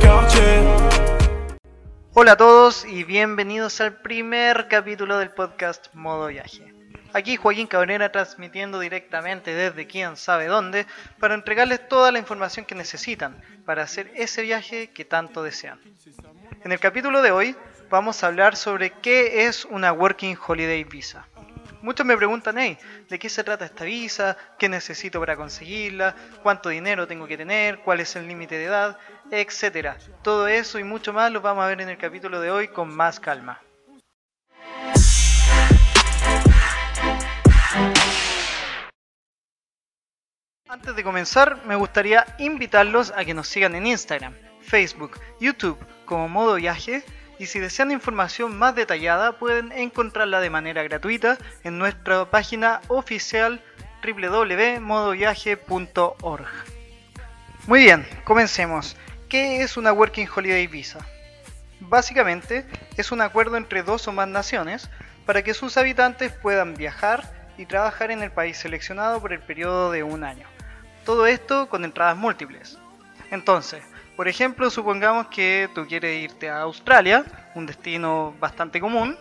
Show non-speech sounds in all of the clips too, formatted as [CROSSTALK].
quartier. Hola a todos y bienvenidos al primer capítulo del podcast Modo Viaje. Aquí Joaquín Cabrera transmitiendo directamente desde quién sabe dónde para entregarles toda la información que necesitan para hacer ese viaje que tanto desean. En el capítulo de hoy vamos a hablar sobre qué es una Working Holiday Visa. Muchos me preguntan, hey, ¿de qué se trata esta visa? ¿Qué necesito para conseguirla? ¿Cuánto dinero tengo que tener? ¿Cuál es el límite de edad? Etcétera. Todo eso y mucho más lo vamos a ver en el capítulo de hoy con más calma. Antes de comenzar, me gustaría invitarlos a que nos sigan en Instagram, Facebook, YouTube como Modo Viaje y si desean información más detallada pueden encontrarla de manera gratuita en nuestra página oficial www.modoviaje.org. Muy bien, comencemos. ¿Qué es una Working Holiday Visa? Básicamente es un acuerdo entre dos o más naciones para que sus habitantes puedan viajar y trabajar en el país seleccionado por el periodo de un año. Todo esto con entradas múltiples. Entonces, por ejemplo, supongamos que tú quieres irte a Australia, un destino bastante común,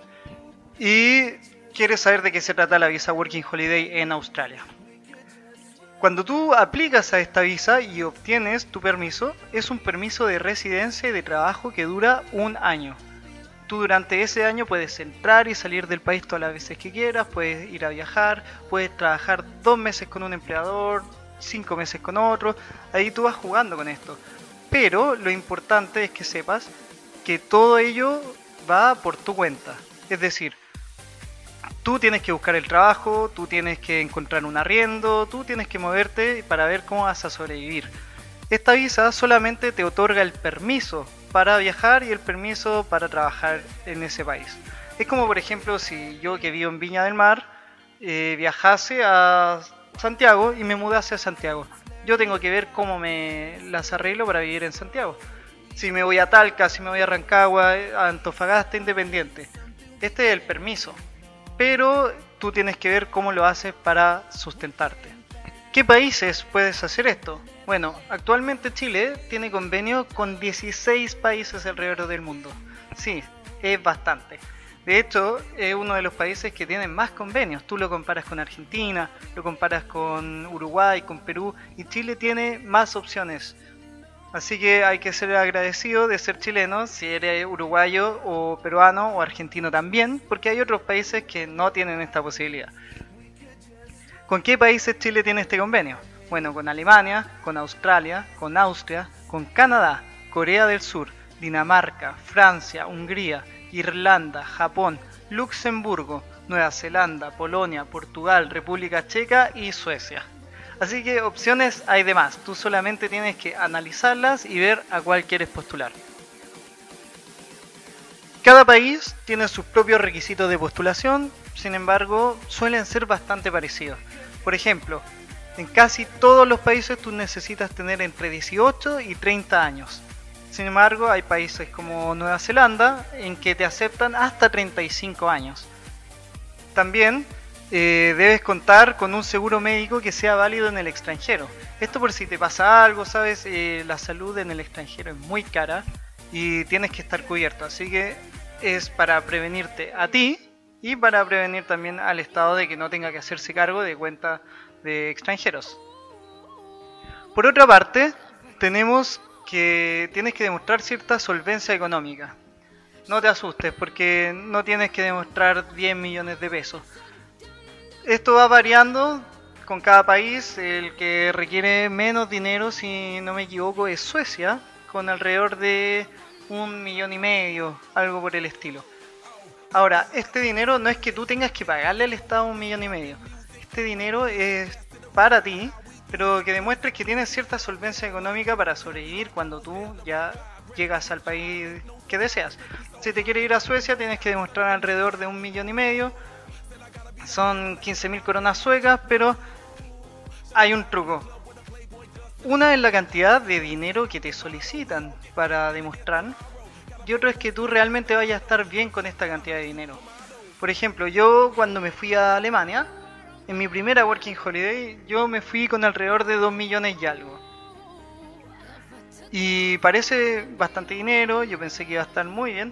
y quieres saber de qué se trata la visa Working Holiday en Australia. Cuando tú aplicas a esta visa y obtienes tu permiso, es un permiso de residencia y de trabajo que dura un año. Tú durante ese año puedes entrar y salir del país todas las veces que quieras, puedes ir a viajar, puedes trabajar dos meses con un empleador, cinco meses con otro, ahí tú vas jugando con esto. Pero lo importante es que sepas que todo ello va por tu cuenta. Es decir, tú tienes que buscar el trabajo, tú tienes que encontrar un arriendo, tú tienes que moverte para ver cómo vas a sobrevivir. Esta visa solamente te otorga el permiso para viajar y el permiso para trabajar en ese país. Es como por ejemplo si yo que vivo en Viña del Mar eh, viajase a Santiago y me mudase a Santiago. Yo tengo que ver cómo me las arreglo para vivir en Santiago. Si me voy a Talca, si me voy a Rancagua, a Antofagasta, Independiente. Este es el permiso. Pero tú tienes que ver cómo lo haces para sustentarte. ¿Qué países puedes hacer esto? Bueno, actualmente Chile tiene convenio con 16 países alrededor del mundo. Sí, es bastante. De hecho, es uno de los países que tienen más convenios. Tú lo comparas con Argentina, lo comparas con Uruguay, con Perú, y Chile tiene más opciones. Así que hay que ser agradecido de ser chileno, si eres uruguayo o peruano o argentino también, porque hay otros países que no tienen esta posibilidad. ¿Con qué países Chile tiene este convenio? Bueno, con Alemania, con Australia, con Austria, con Canadá, Corea del Sur, Dinamarca, Francia, Hungría, Irlanda, Japón, Luxemburgo, Nueva Zelanda, Polonia, Portugal, República Checa y Suecia. Así que opciones hay de más, tú solamente tienes que analizarlas y ver a cuál quieres postular. Cada país tiene sus propios requisitos de postulación, sin embargo suelen ser bastante parecidos. Por ejemplo, en casi todos los países tú necesitas tener entre 18 y 30 años. Sin embargo, hay países como Nueva Zelanda en que te aceptan hasta 35 años. También eh, debes contar con un seguro médico que sea válido en el extranjero. Esto por si te pasa algo, sabes, eh, la salud en el extranjero es muy cara y tienes que estar cubierto. Así que es para prevenirte a ti y para prevenir también al Estado de que no tenga que hacerse cargo de cuentas de extranjeros. Por otra parte, tenemos que tienes que demostrar cierta solvencia económica. No te asustes porque no tienes que demostrar 10 millones de pesos. Esto va variando con cada país. El que requiere menos dinero, si no me equivoco, es Suecia, con alrededor de un millón y medio, algo por el estilo. Ahora, este dinero no es que tú tengas que pagarle al Estado un millón y medio. Este dinero es para ti pero que demuestres que tienes cierta solvencia económica para sobrevivir cuando tú ya llegas al país que deseas. Si te quieres ir a Suecia tienes que demostrar alrededor de un millón y medio, son 15.000 coronas suecas, pero hay un truco. Una es la cantidad de dinero que te solicitan para demostrar y otro es que tú realmente vayas a estar bien con esta cantidad de dinero. Por ejemplo, yo cuando me fui a Alemania, en mi primera Working Holiday, yo me fui con alrededor de 2 millones y algo. Y parece bastante dinero, yo pensé que iba a estar muy bien.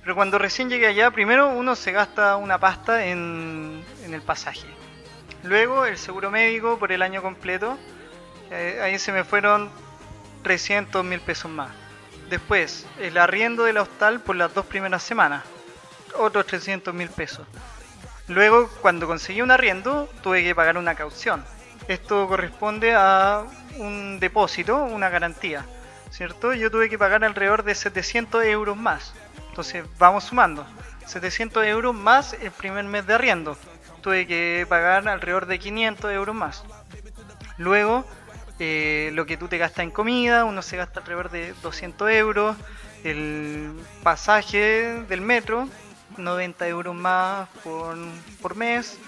Pero cuando recién llegué allá, primero uno se gasta una pasta en, el pasaje. Luego el seguro médico por el año completo. Eh, ahí se me fueron 300 mil pesos más. Después, el arriendo del hostal por las dos primeras semanas. Otros 300 mil pesos. Luego, cuando conseguí un arriendo, tuve que pagar una caución. Esto corresponde a un depósito, una garantía. ¿cierto? Yo tuve que pagar alrededor de 700 euros más. Entonces vamos sumando. 700 euros más el primer mes de arriendo. Tuve que pagar alrededor de 500 euros más. Luego, eh, lo que tú te gastas en comida, uno se gasta alrededor de 200 euros. El pasaje del metro, 90 euros más por, por mes.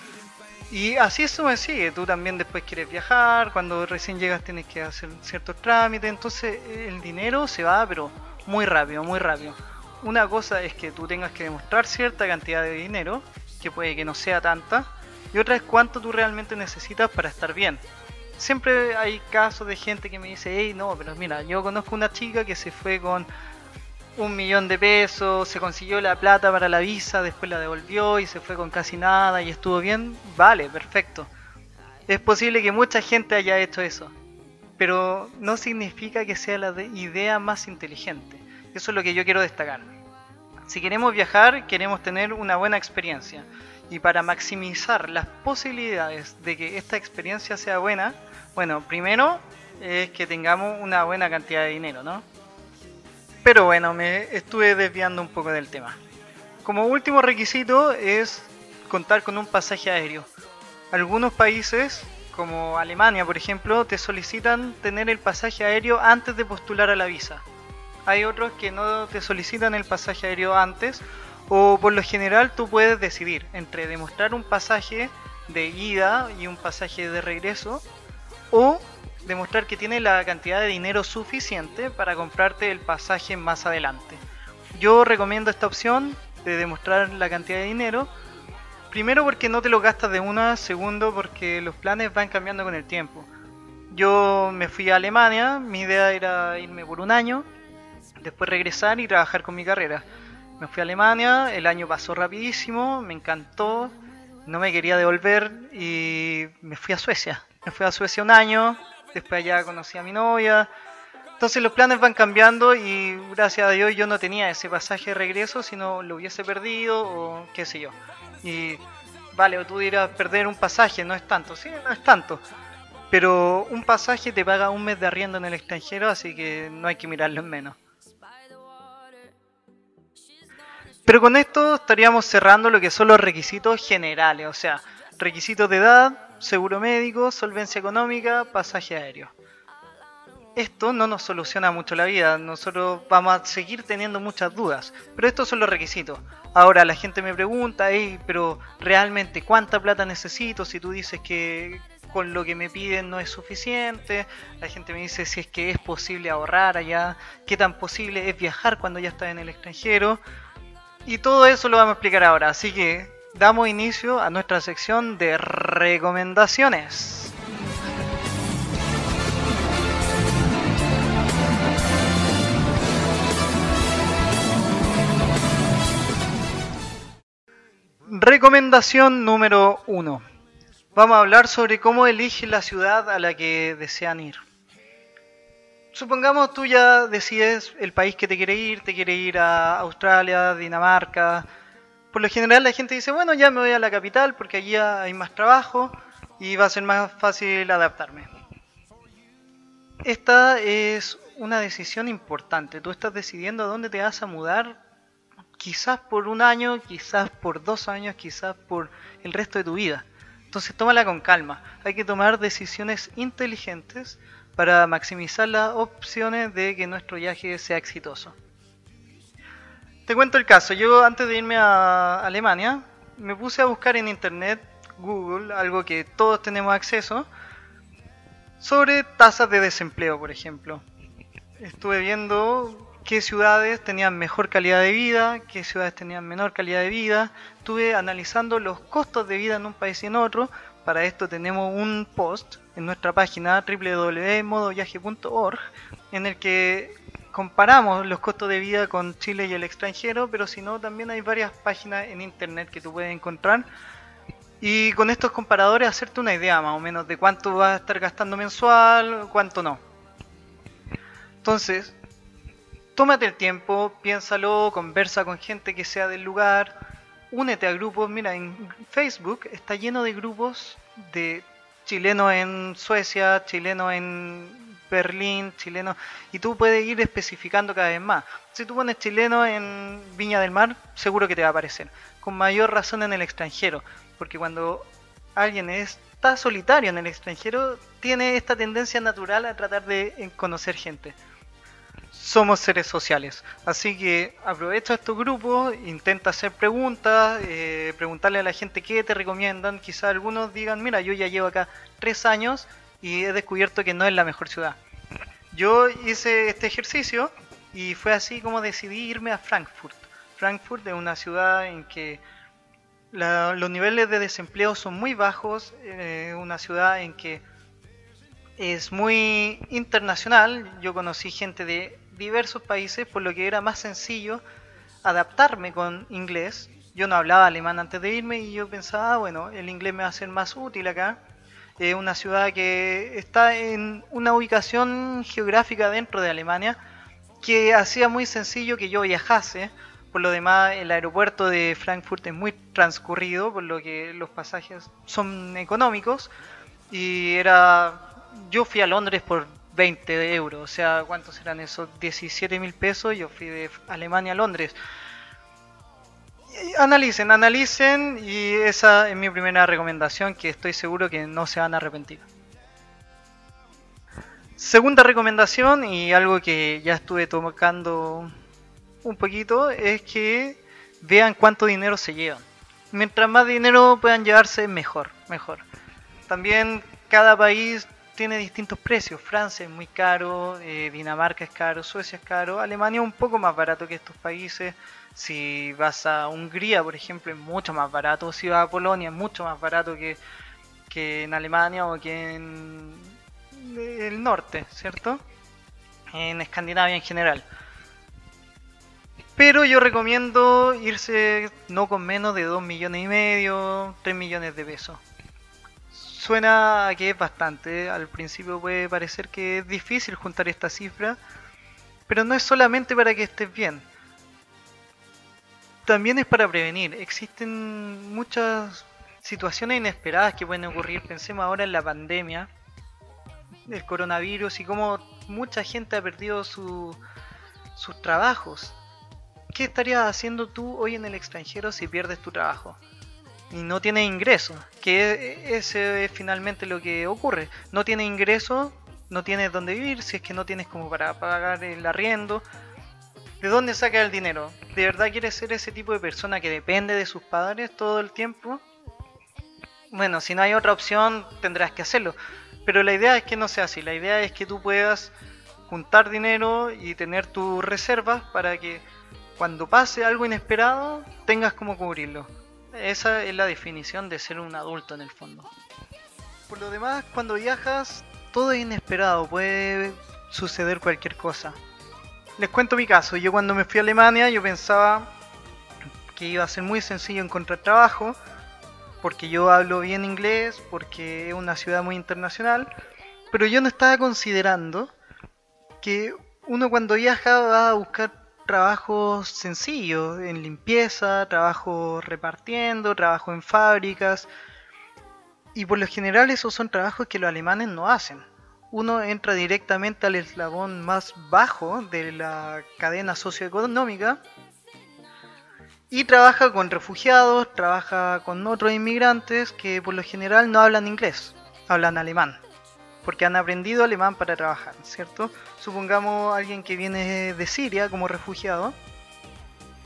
Y así eso me sigue, tú también después quieres viajar, cuando recién llegas tienes que hacer ciertos trámites, entonces el dinero se va, pero muy rápido, muy rápido. Una cosa es que tú tengas que demostrar cierta cantidad de dinero, que puede que no sea tanta, y otra es cuánto tú realmente necesitas para estar bien. Siempre hay casos de gente que me dice, hey, no, pero mira, yo conozco una chica que se fue con un millón de pesos, se consiguió la plata para la visa, después la devolvió y se fue con casi nada y estuvo bien, vale, perfecto. Es posible que mucha gente haya hecho eso, pero no significa que sea la idea más inteligente. Eso es lo que yo quiero destacar. Si queremos viajar, queremos tener una buena experiencia. Y para maximizar las posibilidades de que esta experiencia sea buena, bueno, primero es que tengamos una buena cantidad de dinero, ¿no? Pero bueno, me estuve desviando un poco del tema. Como último requisito es contar con un pasaje aéreo. Algunos países, como Alemania por ejemplo, te solicitan tener el pasaje aéreo antes de postular a la visa. Hay otros que no te solicitan el pasaje aéreo antes o por lo general tú puedes decidir entre demostrar un pasaje de ida y un pasaje de regreso o demostrar que tiene la cantidad de dinero suficiente para comprarte el pasaje más adelante. Yo recomiendo esta opción de demostrar la cantidad de dinero. Primero porque no te lo gastas de una, segundo porque los planes van cambiando con el tiempo. Yo me fui a Alemania, mi idea era irme por un año, después regresar y trabajar con mi carrera. Me fui a Alemania, el año pasó rapidísimo, me encantó, no me quería devolver y me fui a Suecia. Me fui a Suecia un año, después allá conocí a mi novia. Entonces los planes van cambiando y gracias a Dios yo no tenía ese pasaje de regreso, sino lo hubiese perdido o qué sé yo. Y vale, o tú dirás, perder un pasaje no es tanto, sí, no es tanto. Pero un pasaje te paga un mes de arriendo en el extranjero, así que no hay que mirarlo en menos. Pero con esto estaríamos cerrando lo que son los requisitos generales, o sea, requisitos de edad, seguro médico, solvencia económica, pasaje aéreo. Esto no nos soluciona mucho la vida, nosotros vamos a seguir teniendo muchas dudas, pero estos son los requisitos. Ahora la gente me pregunta, pero realmente cuánta plata necesito si tú dices que con lo que me piden no es suficiente, la gente me dice si es que es posible ahorrar allá, qué tan posible es viajar cuando ya estás en el extranjero, y todo eso lo vamos a explicar ahora, así que damos inicio a nuestra sección de recomendaciones. Recomendación número 1. Vamos a hablar sobre cómo elige la ciudad a la que desean ir. Supongamos tú ya decides el país que te quiere ir, te quiere ir a Australia, Dinamarca, por lo general la gente dice, bueno, ya me voy a la capital porque allí hay más trabajo y va a ser más fácil adaptarme. Esta es una decisión importante. Tú estás decidiendo a dónde te vas a mudar, quizás por un año, quizás por dos años, quizás por el resto de tu vida. Entonces tómala con calma. Hay que tomar decisiones inteligentes para maximizar las opciones de que nuestro viaje sea exitoso. Te cuento el caso. Yo antes de irme a Alemania me puse a buscar en internet, Google, algo que todos tenemos acceso, sobre tasas de desempleo, por ejemplo. Estuve viendo qué ciudades tenían mejor calidad de vida, qué ciudades tenían menor calidad de vida. Estuve analizando los costos de vida en un país y en otro. Para esto tenemos un post en nuestra página www.modoviaje.org en el que comparamos los costos de vida con Chile y el extranjero, pero si no, también hay varias páginas en internet que tú puedes encontrar. Y con estos comparadores hacerte una idea más o menos de cuánto vas a estar gastando mensual, cuánto no. Entonces, tómate el tiempo, piénsalo, conversa con gente que sea del lugar, únete a grupos. Mira, en Facebook está lleno de grupos de chilenos en Suecia, chilenos en Berlín, chileno, y tú puedes ir especificando cada vez más. Si tú pones chileno en Viña del Mar, seguro que te va a aparecer. Con mayor razón en el extranjero, porque cuando alguien está solitario en el extranjero, tiene esta tendencia natural a tratar de conocer gente. Somos seres sociales, así que aprovecha estos grupos, intenta hacer preguntas, eh, preguntarle a la gente qué te recomiendan. Quizá algunos digan, mira, yo ya llevo acá tres años y he descubierto que no es la mejor ciudad. Yo hice este ejercicio y fue así como decidí irme a Frankfurt. Frankfurt es una ciudad en que los niveles de desempleo son muy bajos, eh, una ciudad en que es muy internacional. Yo conocí gente de diversos países, por lo que era más sencillo adaptarme con inglés. Yo no hablaba alemán antes de irme y yo pensaba, ah, bueno, el inglés me va a ser más útil acá. Es una ciudad que está en una ubicación geográfica dentro de Alemania que hacía muy sencillo que yo viajase. Por lo demás, el aeropuerto de Frankfurt es muy transcurrido, por lo que los pasajes son económicos. Y era. Yo fui a Londres por 20 euros, o sea, ¿cuántos serán esos? 17 mil pesos. Yo fui de Alemania a Londres analicen, analicen y esa es mi primera recomendación que estoy seguro que no se van a arrepentir. Segunda recomendación y algo que ya estuve tocando un poquito es que vean cuánto dinero se llevan. Mientras más dinero puedan llevarse, mejor, mejor. También cada país tiene distintos precios. Francia es muy caro, eh, Dinamarca es caro, Suecia es caro, Alemania un poco más barato que estos países. Si vas a Hungría, por ejemplo, es mucho más barato. Si vas a Polonia, es mucho más barato que, en Alemania o que en el norte, ¿cierto? En Escandinavia en general. Pero yo recomiendo irse no con menos de 2 millones y medio, 3 millones de pesos. Suena que es bastante, al principio puede parecer que es difícil juntar esta cifra, pero no es solamente para que estés bien también es para prevenir. Existen muchas situaciones inesperadas que pueden ocurrir. Pensemos ahora en la pandemia, el coronavirus y cómo mucha gente ha perdido sus trabajos. ¿Qué estarías haciendo tú hoy en el extranjero si pierdes tu trabajo? Y no tienes ingresos, que ese es finalmente lo que ocurre. No tienes ingresos, no tienes dónde vivir, si es que no tienes como para pagar el arriendo, ¿De dónde saca el dinero? ¿De verdad quieres ser ese tipo de persona que depende de sus padres todo el tiempo? Bueno, si no hay otra opción, tendrás que hacerlo. Pero la idea es que no sea así. La idea es que tú puedas juntar dinero y tener tus reservas para que cuando pase algo inesperado tengas como cubrirlo. Esa es la definición de ser un adulto en el fondo. Por lo demás, cuando viajas, todo es inesperado, puede suceder cualquier cosa les cuento mi caso. Yo cuando me fui a Alemania, yo pensaba que iba a ser muy sencillo encontrar trabajo, porque yo hablo bien inglés, porque es una ciudad muy internacional, pero yo no estaba considerando que uno cuando viaja va a buscar trabajos sencillos, en limpieza, trabajo repartiendo, trabajo en fábricas, y por lo general esos son trabajos que los alemanes no hacen uno entra directamente al eslabón más bajo de la cadena socioeconómica y trabaja con refugiados, trabaja con otros inmigrantes que por lo general no hablan inglés, hablan alemán, porque han aprendido alemán para trabajar, ¿cierto? Supongamos alguien que viene de Siria como refugiado,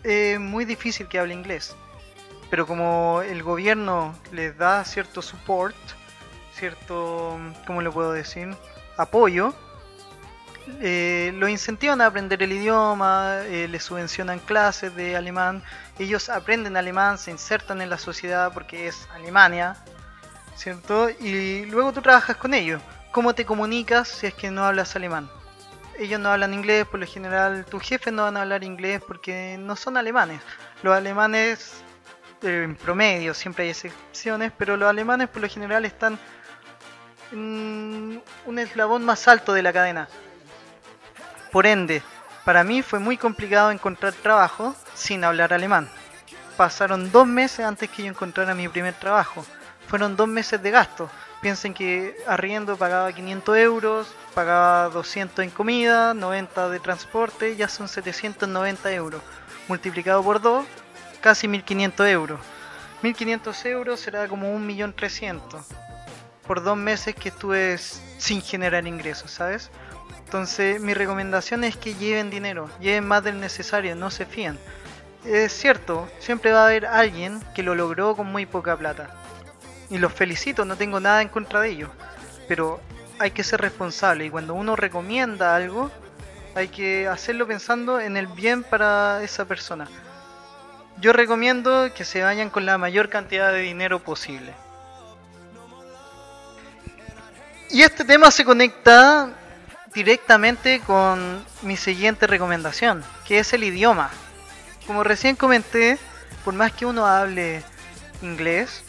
es muy difícil que hable inglés, pero como el gobierno les da cierto support, cierto, ¿cómo lo puedo decir? Apoyo, eh, lo incentivan a aprender el idioma, eh, les subvencionan clases de alemán, ellos aprenden alemán, se insertan en la sociedad porque es Alemania, ¿cierto? Y luego tú trabajas con ellos. ¿Cómo te comunicas si es que no hablas alemán? Ellos no hablan inglés, por lo general tus jefes no van a hablar inglés porque no son alemanes. Los alemanes, eh, en promedio, siempre hay excepciones, pero los alemanes por lo general están en un eslabón más alto de la cadena. Por ende, para mí fue muy complicado encontrar trabajo sin hablar alemán. Pasaron dos meses antes que yo encontrara mi primer trabajo. Fueron dos meses de gasto. Piensen que arriendo pagaba 500 euros, pagaba 200 en comida, 90 de transporte, ya son 790 euros. Multiplicado por dos, casi 1500 euros. 1500 euros será como 1.300.000 por dos meses que estuve sin generar ingresos, ¿sabes? Entonces mi recomendación es que lleven dinero, lleven más del necesario, no se fíen. Es cierto, siempre va a haber alguien que lo logró con muy poca plata. Y los felicito, no tengo nada en contra de ellos. Pero hay que ser responsable y cuando uno recomienda algo, hay que hacerlo pensando en el bien para esa persona. Yo recomiendo que se vayan con la mayor cantidad de dinero posible. Y este tema se conecta directamente con mi siguiente recomendación, que es el idioma. Como recién comenté, por más que uno hable inglés,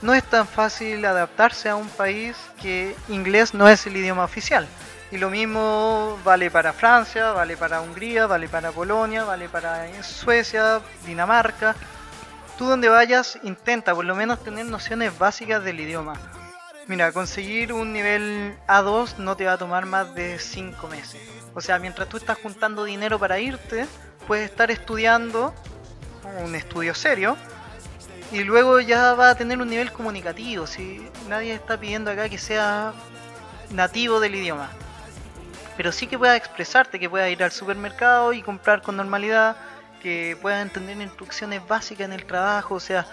no es tan fácil adaptarse a un país que inglés no es el idioma oficial. Y lo mismo vale para Francia, vale para Hungría, vale para Polonia, vale para Suecia, Dinamarca. Tú donde vayas intenta por lo menos tener nociones básicas del idioma. Mira, conseguir un nivel A2 no te va a tomar más de 5 meses. O sea, mientras tú estás juntando dinero para irte, puedes estar estudiando un estudio serio y luego ya va a tener un nivel comunicativo. Si nadie está pidiendo acá que sea nativo del idioma, pero sí que pueda expresarte, que pueda ir al supermercado y comprar con normalidad, que pueda entender instrucciones básicas en el trabajo, o sea,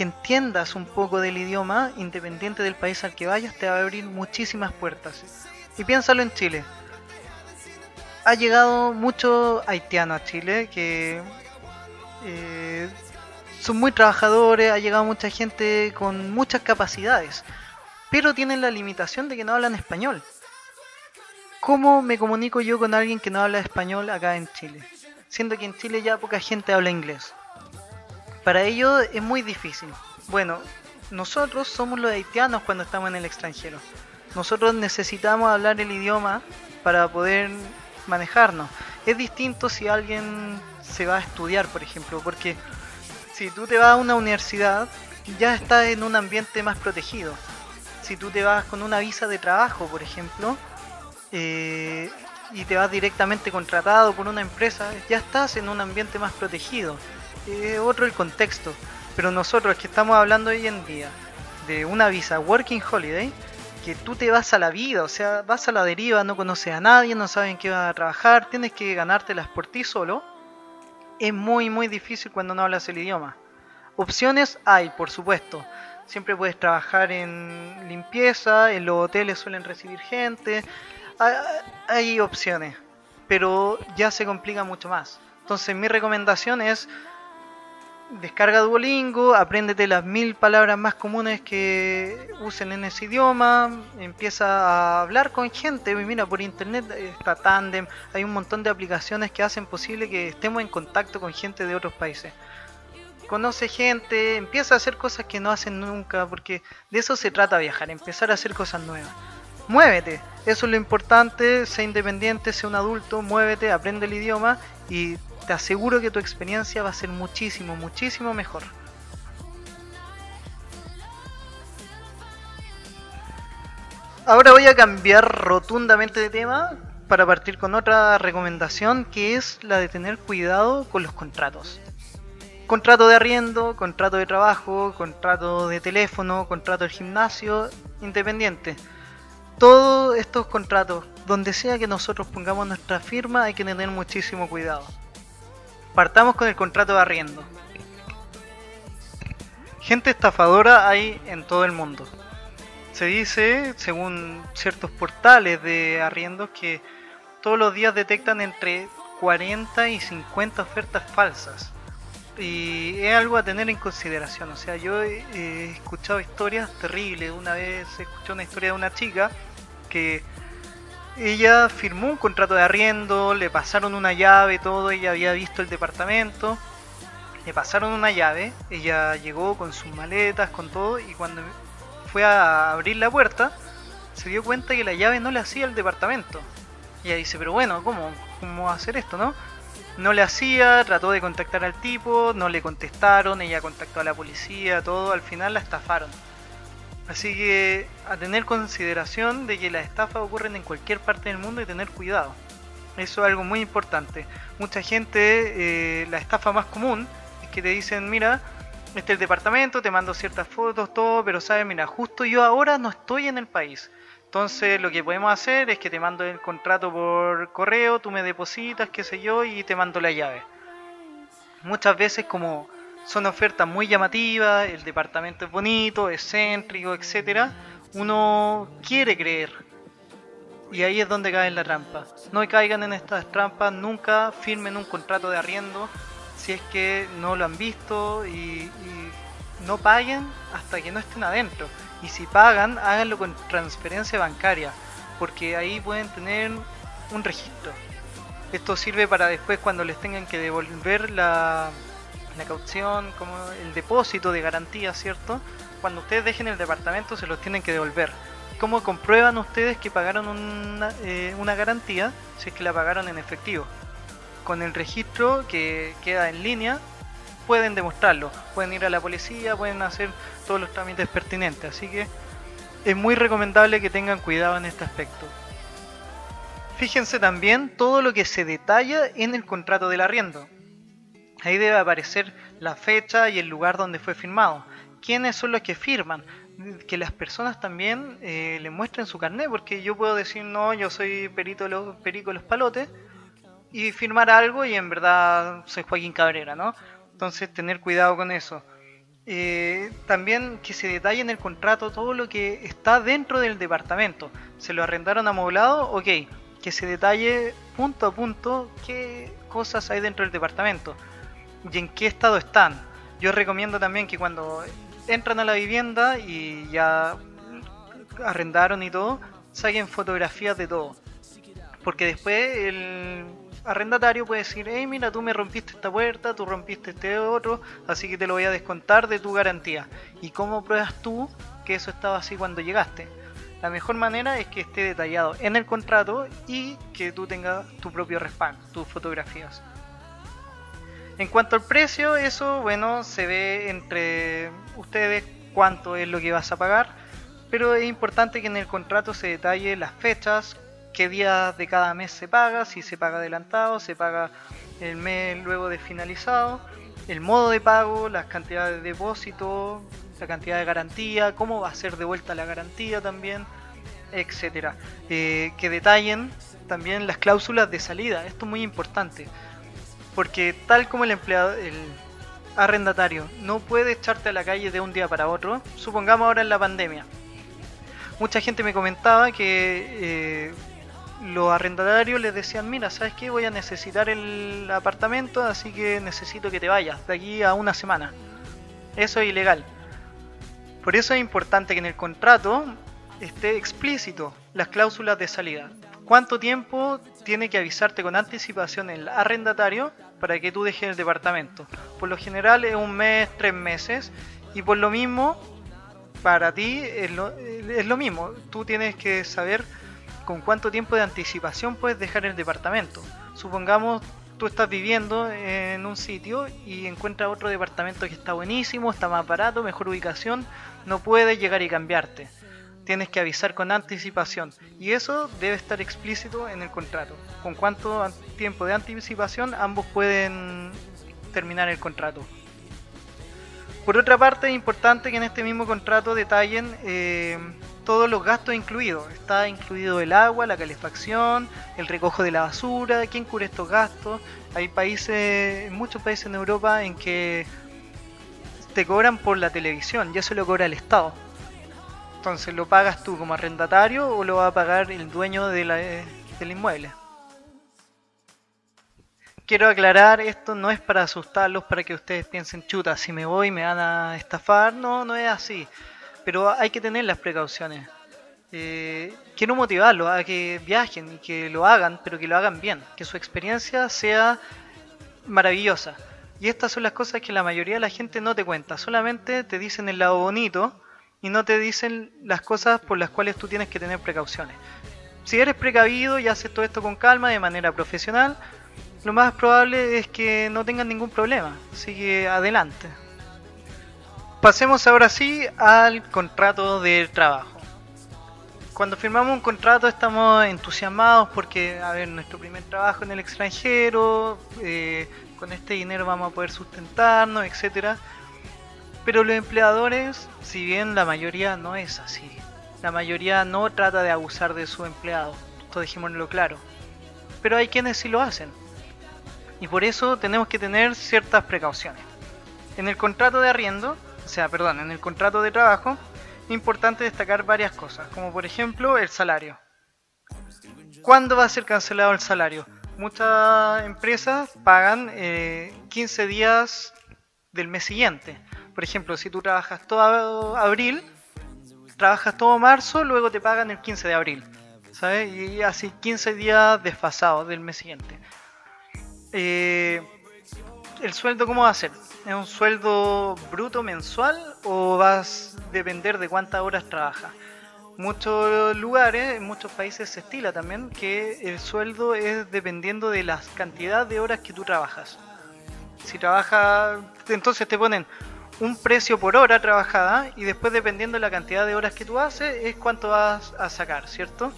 que entiendas un poco del idioma, independiente del país al que vayas, te va a abrir muchísimas puertas. Y piénsalo en Chile. Ha llegado mucho haitiano a Chile que eh, son muy trabajadores, ha llegado mucha gente con muchas capacidades, pero tienen la limitación de que no hablan español. ¿Cómo me comunico yo con alguien que no habla español acá en Chile? Siendo que en Chile ya poca gente habla inglés. Para ello es muy difícil. Bueno, nosotros somos los haitianos cuando estamos en el extranjero. Nosotros necesitamos hablar el idioma para poder manejarnos. Es distinto si alguien se va a estudiar, por ejemplo, porque si tú te vas a una universidad, ya estás en un ambiente más protegido. Si tú te vas con una visa de trabajo, por ejemplo, eh, y te vas directamente contratado por una empresa, ya estás en un ambiente más protegido es otro el contexto. Pero nosotros que estamos hablando hoy en día de una visa Working Holiday, que tú te vas a la vida, o sea, vas a la deriva, no conoces a nadie, no saben qué vas a trabajar, tienes que ganártelas por ti solo, es muy muy difícil cuando no hablas el idioma. Opciones hay, por supuesto. Siempre puedes trabajar en limpieza, en los hoteles suelen recibir gente, hay opciones, pero ya se complica mucho más. Entonces mi recomendación es descarga Duolingo, apréndete las mil palabras más comunes que usen en ese idioma, empieza a hablar con gente, mira, por internet está Tandem, hay un montón de aplicaciones que hacen posible que estemos en contacto con gente de otros países. Conoce gente, empieza a hacer cosas que no hacen nunca, porque de eso se trata viajar, empezar a hacer cosas nuevas. Muévete, eso es lo importante, sé independiente, sé un adulto, muévete, aprende el idioma y te aseguro que tu experiencia va a ser muchísimo, muchísimo mejor. Ahora voy a cambiar rotundamente de tema para partir con otra recomendación que es la de tener cuidado con los contratos. Contrato de arriendo, contrato de trabajo, contrato de teléfono, contrato del gimnasio, independiente. Todos estos contratos, donde sea que nosotros pongamos nuestra firma, hay que tener muchísimo cuidado. Partamos con el contrato de arriendo. Gente estafadora hay en todo el mundo. Se dice, según ciertos portales de arriendos, que todos los días detectan entre 40 y 50 ofertas falsas. Y es algo a tener en consideración. O sea, yo he, escuchado historias terribles. Una vez escuché una historia de una chica que ella firmó un contrato de arriendo, le pasaron una llave, todo, ella había visto el departamento, le pasaron una llave, ella llegó con sus maletas, con todo, y cuando fue a abrir la puerta, se dio cuenta que la llave no le hacía el departamento. Y ella dice, pero bueno, ¿cómo, cómo hacer esto, no? No le hacía, trató de contactar al tipo, no le contestaron, ella contactó a la policía, todo, al final la estafaron. Así que a tener consideración de que las estafas ocurren en cualquier parte del mundo y tener cuidado. Eso es algo muy importante. Mucha gente, eh, la estafa más común es que te dicen, mira, este es el departamento, te mando ciertas fotos, todo, pero sabes, mira, justo yo ahora no estoy en el país. Entonces lo que podemos hacer es que te mando el contrato por correo, tú me depositas, qué sé yo, y te mando la llave. Muchas veces como son ofertas muy llamativas, el departamento es bonito, excéntrico, etcétera, uno quiere creer. Y ahí es donde cae en la trampa. No caigan en estas trampas, nunca firmen un contrato de arriendo si es que no lo han visto y, y no paguen hasta que no estén adentro. Y si pagan, háganlo con transferencia bancaria, porque ahí pueden tener un registro. Esto sirve para después cuando les tengan que devolver la, la caución, como el depósito de garantía, ¿cierto? Cuando ustedes dejen el departamento se los tienen que devolver. ¿Cómo comprueban ustedes que pagaron una, eh, una garantía si es que la pagaron en efectivo? Con el registro que queda en línea pueden demostrarlo. Pueden ir a la policía, pueden hacer todos los trámites pertinentes. Así que es muy recomendable que tengan cuidado en este aspecto. Fíjense también todo lo que se detalla en el contrato del arriendo. Ahí debe aparecer la fecha y el lugar donde fue firmado. ¿Quiénes son los que firman? Que las personas también eh, le muestren su carnet, porque yo puedo decir, no, yo soy perito los, perico los palotes, y firmar algo y en verdad soy Joaquín Cabrera, ¿no? Entonces tener cuidado con eso. Eh, también que se detalle en el contrato todo lo que está dentro del departamento. ¿Se lo arrendaron amoblado? Ok. Que se detalle punto a punto qué cosas hay dentro del departamento y en qué estado están. Yo recomiendo también que cuando entran a la vivienda y ya arrendaron y todo, saquen fotografías de todo. Porque después el arrendatario puede decir, hey mira, tú me rompiste esta puerta, tú rompiste este otro, así que te lo voy a descontar de tu garantía. ¿Y cómo pruebas tú que eso estaba así cuando llegaste? La mejor manera es que esté detallado en el contrato y que tú tengas tu propio respaldo, tus fotografías. En cuanto al precio, eso, bueno, se ve entre ustedes cuánto es lo que vas a pagar, pero es importante que en el contrato se detalle las fechas, qué días de cada mes se paga, si se paga adelantado, se paga el mes luego de finalizado, el modo de pago, las cantidades de depósito, la cantidad de garantía, cómo va a ser devuelta la garantía también, etcétera. Eh, que detallen también las cláusulas de salida, esto es muy importante porque tal como el empleado, el arrendatario no puede echarte a la calle de un día para otro, supongamos ahora en la pandemia. Mucha gente me comentaba que eh, los arrendatarios les decían, mira, ¿sabes qué? Voy a necesitar el apartamento, así que necesito que te vayas de aquí a una semana. Eso es ilegal. Por eso es importante que en el contrato esté explícito las cláusulas de salida cuánto tiempo tiene que avisarte con anticipación el arrendatario para que tú dejes el departamento. Por lo general es un mes, tres meses, y por lo mismo, para ti es lo, mismo. Tú tienes que saber con cuánto tiempo de anticipación puedes dejar el departamento. Supongamos tú estás viviendo en un sitio y encuentras otro departamento que está buenísimo, está más barato, mejor ubicación, no puedes llegar y cambiarte tienes que avisar con anticipación y eso debe estar explícito en el contrato. Con cuánto tiempo de anticipación ambos pueden terminar el contrato. Por otra parte, es importante que en este mismo contrato detallen eh, todos los gastos incluidos. Está incluido el agua, la calefacción, el recojo de la basura, quién cubre estos gastos. Hay países, muchos países en Europa en que te cobran por la televisión, ya se lo cobra el Estado. Entonces, ¿lo pagas tú como arrendatario o lo va a pagar el dueño de la, del inmueble? quiero aclarar, esto no es para asustarlos, para que ustedes piensen, chuta, si me voy me van a estafar. No, no es así. Pero hay que tener las precauciones. Eh, quiero motivarlos a que viajen y que lo hagan, pero que lo hagan bien, que su experiencia sea maravillosa. Y estas son las cosas que la mayoría de la gente no te cuenta, solamente te dicen el lado bonito y no te dicen las cosas por las cuales tú tienes que tener precauciones. Si eres precavido y haces todo esto con calma, de manera profesional, lo más probable es que no tengan ningún problema. Así que adelante. Pasemos ahora sí al contrato de trabajo. Cuando firmamos un contrato estamos entusiasmados porque, a ver, nuestro primer trabajo en el extranjero, eh, con este dinero vamos a poder sustentarnos, etcétera. Pero los empleadores, si bien la mayoría no es así, la mayoría no trata de abusar de su empleado, esto dejémoslo claro. Pero hay quienes sí lo hacen. Y por eso tenemos que tener ciertas precauciones. En el contrato de arriendo, o sea, perdón, en el contrato de trabajo, es importante destacar varias cosas, como por ejemplo el salario. ¿Cuándo va a ser cancelado el salario? Muchas empresas pagan 15 eh, días del mes siguiente. Por ejemplo, si tú trabajas todo abril, trabajas todo marzo, luego te pagan el 15 de abril. ¿Sabes? Y así 15 días desfasados del mes siguiente. Eh, ¿El sueldo cómo va a ser? ¿Es un sueldo bruto mensual o vas a depender de cuántas horas trabajas? Muchos lugares, en muchos países se estila también que el sueldo es dependiendo de la cantidad de horas que tú trabajas. Si trabajas, entonces te ponen un precio por hora trabajada y después dependiendo de la cantidad de horas que tú haces es cuánto vas a sacar, ¿cierto?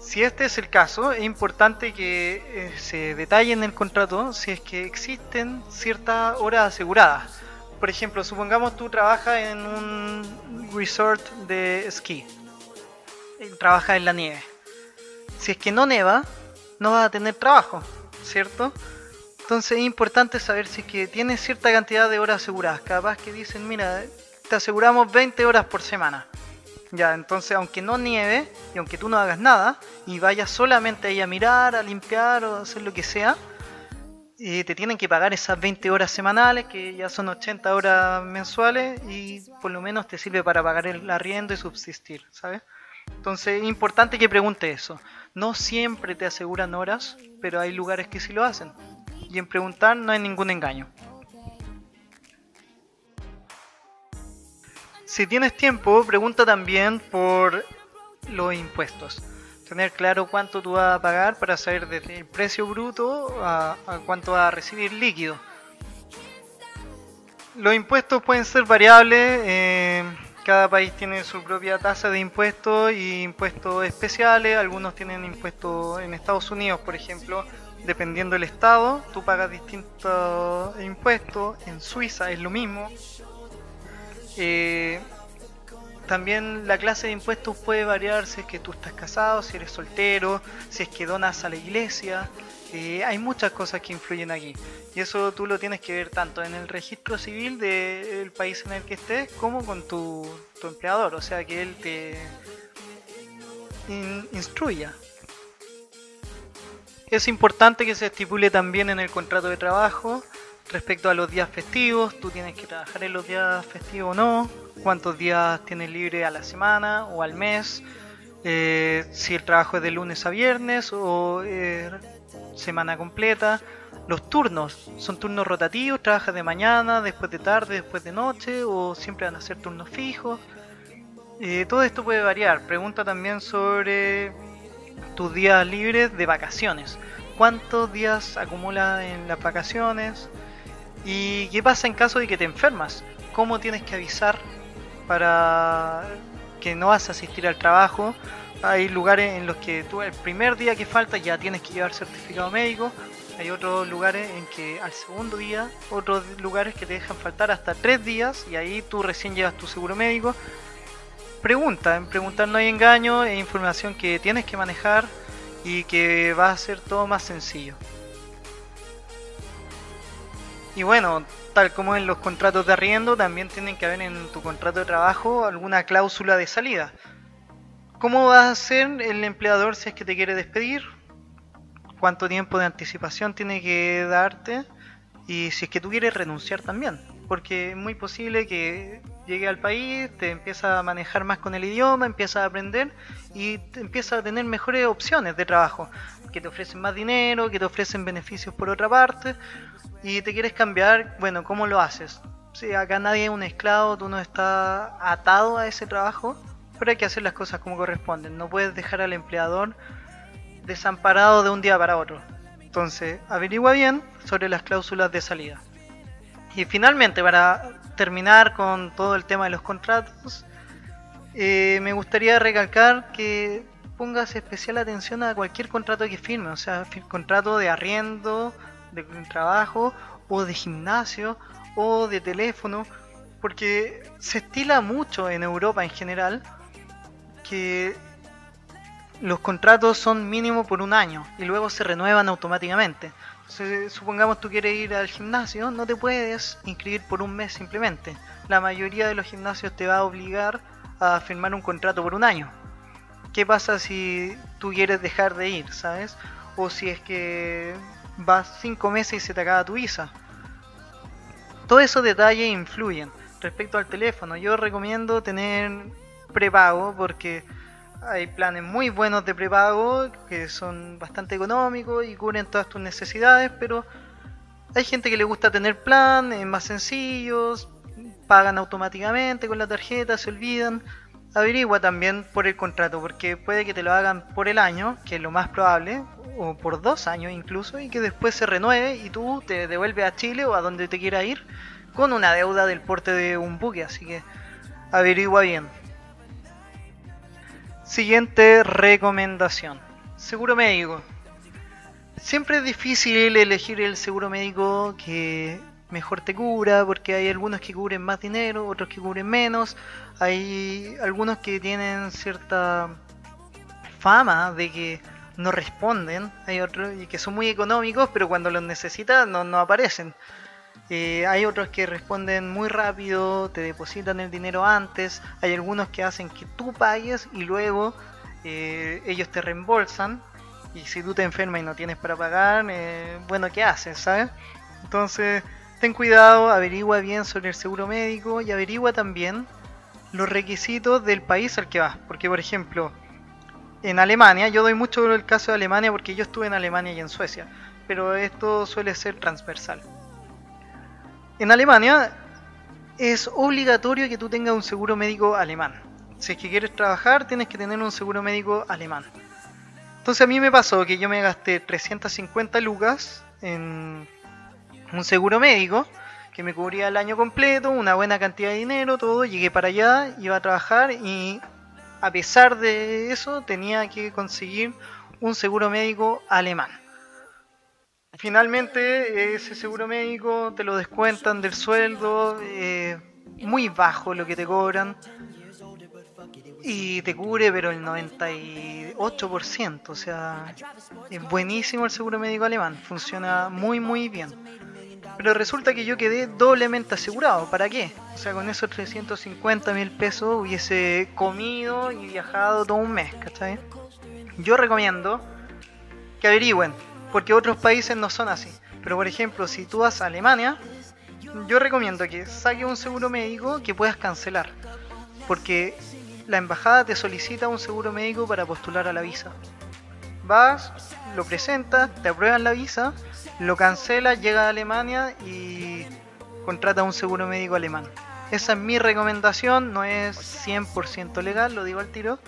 Si este es el caso, es importante que eh, se detalle en el contrato si es que existen ciertas horas aseguradas. Por ejemplo, supongamos tú trabajas en un resort de esquí, trabajas en la nieve. Si es que no neva, no vas a tener trabajo, ¿cierto? Entonces es importante saber si que tienes cierta cantidad de horas aseguradas. Capaz que dicen, mira, te aseguramos 20 horas por semana. Ya, entonces aunque no nieve y aunque tú no hagas nada y vayas solamente ahí a mirar, a limpiar o a hacer lo que sea, te tienen que pagar esas 20 horas semanales, que ya son 80 horas mensuales y por lo menos te sirve para pagar el arriendo y subsistir, ¿sabes? Entonces es importante que pregunte eso. No siempre te aseguran horas, pero hay lugares que sí lo hacen y en preguntar no hay ningún engaño. Si tienes tiempo, pregunta también por los impuestos. Tener claro cuánto tú vas a pagar para saber desde el precio bruto a, cuánto vas a recibir líquido. Los impuestos pueden ser variables. Eh, cada país tiene su propia tasa de impuestos y impuestos especiales. Algunos tienen impuestos en Estados Unidos, por ejemplo, dependiendo del estado, tú pagas distintos impuestos. En Suiza es lo mismo. Eh, también la clase de impuestos puede variar si es que tú estás casado, si eres soltero, si es que donas a la iglesia. Eh, hay muchas cosas que influyen aquí. Y eso tú lo tienes que ver tanto en el registro civil del país en el que estés como con tu, empleador. O sea, que él te instruya es importante que se estipule también en el contrato de trabajo respecto a los días festivos, tú tienes que trabajar en los días festivos o no, cuántos días tienes libre a la semana o al mes, eh, si el trabajo es de lunes a viernes o semana completa, los turnos, son turnos rotativos, trabajas de mañana, después de tarde, después de noche o siempre van a ser turnos fijos. Eh, todo esto puede variar. Pregunta también sobre tus días libres de vacaciones. ¿Cuántos días acumulas en las vacaciones? ¿Y qué pasa en caso de que te enfermas? ¿Cómo tienes que avisar para que no vas a asistir al trabajo? Hay lugares en los que tú el primer día que falta ya tienes que llevar certificado médico. Hay otros lugares en que al segundo día, otros lugares que te dejan faltar hasta tres días y ahí tú recién llevas tu seguro médico pregunta, en preguntar no hay engaño, es información que tienes que manejar y que va a ser todo más sencillo. Y bueno, tal como en los contratos de arriendo, también tienen que haber en tu contrato de trabajo alguna cláusula de salida. ¿Cómo va a hacer el empleador si es que te quiere despedir? cuánto tiempo de anticipación tiene que darte y si es que tú quieres renunciar también. Porque es muy posible que llegue al país, te empieza a manejar más con el idioma, empieza a aprender y te empieza a tener mejores opciones de trabajo, que te ofrecen más dinero, que te ofrecen beneficios por otra parte y te quieres cambiar, bueno, ¿cómo lo haces? Acá nadie es un esclavo, tú no estás atado a ese trabajo, pero hay que hacer las cosas como corresponden. No puedes dejar al empleador desamparado de un día para otro. Entonces, averigua bien sobre las cláusulas de salida. Y finalmente, para terminar con todo el tema de los contratos, eh, me gustaría recalcar que pongas especial atención a cualquier contrato que firme, o sea, contrato de arriendo, de trabajo, o de gimnasio, o de teléfono, porque se estila mucho en Europa en general que los contratos son mínimo por un año y luego se renuevan automáticamente. Supongamos tú quieres ir al gimnasio, no te puedes inscribir por un mes simplemente. La mayoría de los gimnasios te va a obligar a firmar un contrato por un año. ¿Qué pasa si tú quieres dejar de ir, sabes? O si es que vas cinco meses y se te acaba tu visa. Todos esos detalles influyen. Respecto al teléfono, yo recomiendo tener prepago porque hay planes muy buenos de prepago que son bastante económicos y cubren todas tus necesidades, pero hay gente que le gusta tener planes más sencillos, pagan automáticamente con la tarjeta, se olvidan. Averigua también por el contrato, porque puede que te lo hagan por el año, que es lo más probable, o por dos años incluso, y que después se renueve y tú te devuelves a Chile o a donde te quiera ir con una deuda del porte de un buque, así que averigua bien. Siguiente recomendación. Seguro médico. Siempre es difícil elegir el seguro médico que mejor te cubra, porque hay algunos que cubren más dinero, otros que cubren menos. Hay algunos que tienen cierta fama de que no responden. Hay otros que son muy económicos, pero cuando los necesitas no, no aparecen. Eh, hay otros que responden muy rápido, te depositan el dinero antes. Hay algunos que hacen que tú pagues y luego eh, ellos te reembolsan. Y si tú te enfermas y no tienes para pagar, eh, bueno, ¿qué haces? ¿Sabes? Entonces, ten cuidado, averigua bien sobre el seguro médico y averigua también los requisitos del país al que vas. Porque, por ejemplo, en Alemania, yo doy mucho el caso de Alemania porque yo estuve en Alemania y en Suecia, pero esto suele ser transversal. En Alemania es obligatorio que tú tengas un seguro médico alemán. Si es que quieres trabajar, tienes que tener un seguro médico alemán. Entonces a mí me pasó que yo me gasté 350 lucas en un seguro médico que me cubría el año completo, una buena cantidad de dinero, todo. Llegué para allá, iba a trabajar y a pesar de eso tenía que conseguir un seguro médico alemán. Finalmente, ese seguro médico te lo descuentan del sueldo, eh, muy bajo lo que te cobran, y te cubre, pero el 98%, o sea, es buenísimo el seguro médico alemán, funciona muy, muy bien. Pero resulta que yo quedé doblemente asegurado, ¿para qué? O sea, con esos 350 mil pesos hubiese comido y viajado todo un mes, ¿cachai? Yo recomiendo que averigüen porque otros países no son así. Pero por ejemplo, si tú vas a Alemania, yo recomiendo que saques un seguro médico que puedas cancelar. Porque la embajada te solicita un seguro médico para postular a la visa. Vas, lo presentas, te aprueban la visa, lo cancelas, llega a Alemania y contrata un seguro médico alemán. Esa es mi recomendación, no es 100% legal, lo digo al tiro,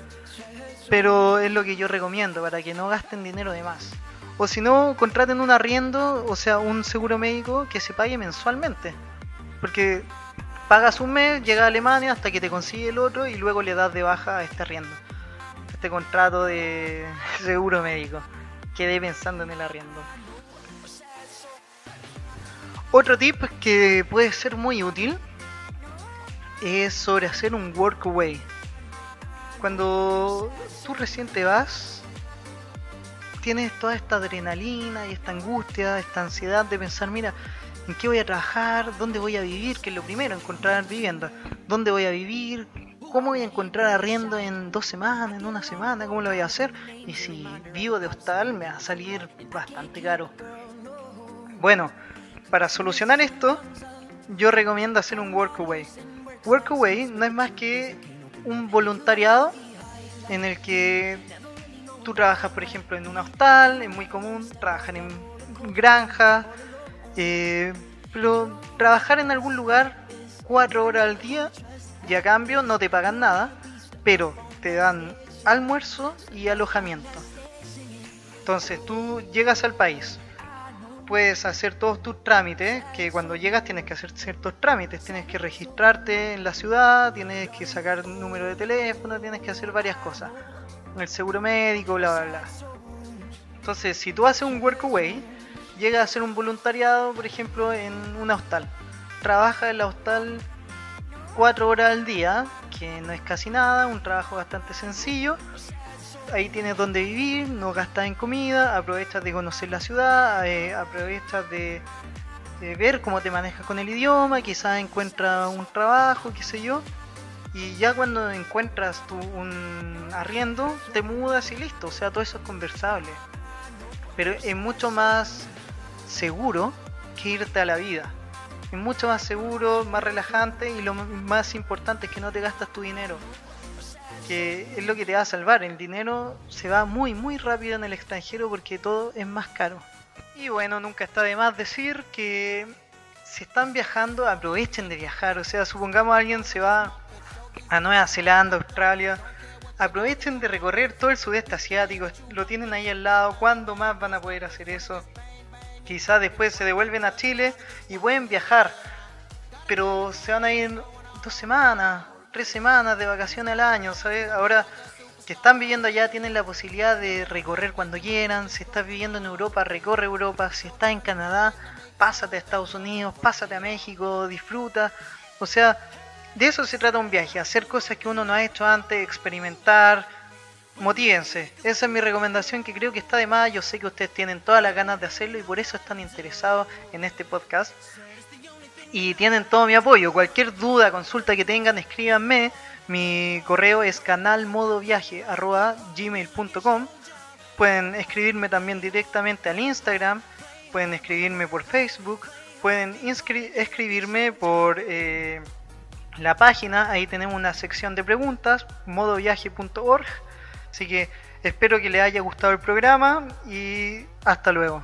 pero es lo que yo recomiendo para que no gasten dinero de más. O si no, contraten un arriendo, o sea, un seguro médico que se pague mensualmente. Porque pagas un mes, llega a Alemania hasta que te consigue el otro y luego le das de baja a este arriendo. Este contrato de [LAUGHS] seguro médico. Quedé pensando en el arriendo. Otro tip que puede ser muy útil es sobre hacer un workaway. Cuando tú recién te vas, tienes toda esta adrenalina y esta angustia, esta ansiedad de pensar, mira, ¿en qué voy a trabajar? ¿Dónde voy a vivir? Que es lo primero, encontrar vivienda. ¿Dónde voy a vivir? ¿cómo voy a encontrar arriendo en dos semanas, en una semana? ¿Cómo lo voy a hacer? Y si vivo de hostal me va a salir bastante caro. Bueno, para solucionar esto, yo recomiendo hacer un workaway. Workaway no es más que un voluntariado en el que tú trabajas, por ejemplo, en un hostal, es muy común, trabajar en granja, eh, pero trabajar en algún lugar cuatro horas al día y a cambio no te pagan nada, pero te dan almuerzo y alojamiento. Entonces tú llegas al país, puedes hacer todos tus trámites, que cuando llegas tienes que hacer ciertos trámites, tienes que registrarte en la ciudad, tienes que sacar número de teléfono, tienes que hacer varias cosas, el seguro médico, bla, bla, bla. Entonces, si tú haces un workaway, llegas a hacer un voluntariado, por ejemplo, en una hostal. Trabaja en la hostal cuatro horas al día, que no es casi nada, un trabajo bastante sencillo. Ahí tienes donde vivir, no gastas en comida, aprovechas de conocer la ciudad, eh, aprovechas de, ver cómo te manejas con el idioma, quizás encuentras un trabajo, qué sé yo. Y ya cuando encuentras tu, un arriendo, te mudas y listo. O sea, todo eso es conversable. Pero es mucho más seguro que irte a la vida es mucho más seguro, más relajante y lo más importante es que no te gastas tu dinero. Que es lo que te va a salvar. El dinero se va muy, muy rápido en el extranjero porque todo es más caro. Y bueno, nunca está de más decir que si están viajando, aprovechen de viajar. O sea, supongamos alguien se va a Nueva Zelanda, Australia. Aprovechen de recorrer todo el sudeste asiático. Lo tienen ahí al lado. ¿Cuándo más van a poder hacer eso? quizás después se devuelven a Chile y pueden viajar, pero se van a ir dos semanas, tres semanas de vacaciones al año, ¿sabes? Ahora que están viviendo allá tienen la posibilidad de recorrer cuando quieran, si estás viviendo en Europa, recorre Europa, si estás en Canadá, pásate a Estados Unidos, pásate a México, disfruta, o sea, de eso se trata un viaje, hacer cosas que uno no ha hecho antes, experimentar, motívense. Esa es mi recomendación que creo que está de más. Yo sé que ustedes tienen todas las ganas de hacerlo y por eso están interesados en este podcast. Y tienen todo mi apoyo. Cualquier duda, consulta que tengan, escríbanme. Mi correo es canalmodoviaje.gmail.com Pueden escribirme también directamente al Instagram. Pueden escribirme por Facebook. Pueden escribirme por eh, la página. Ahí tenemos una sección de preguntas. modoviaje.org Así que espero que les haya gustado el programa y hasta luego.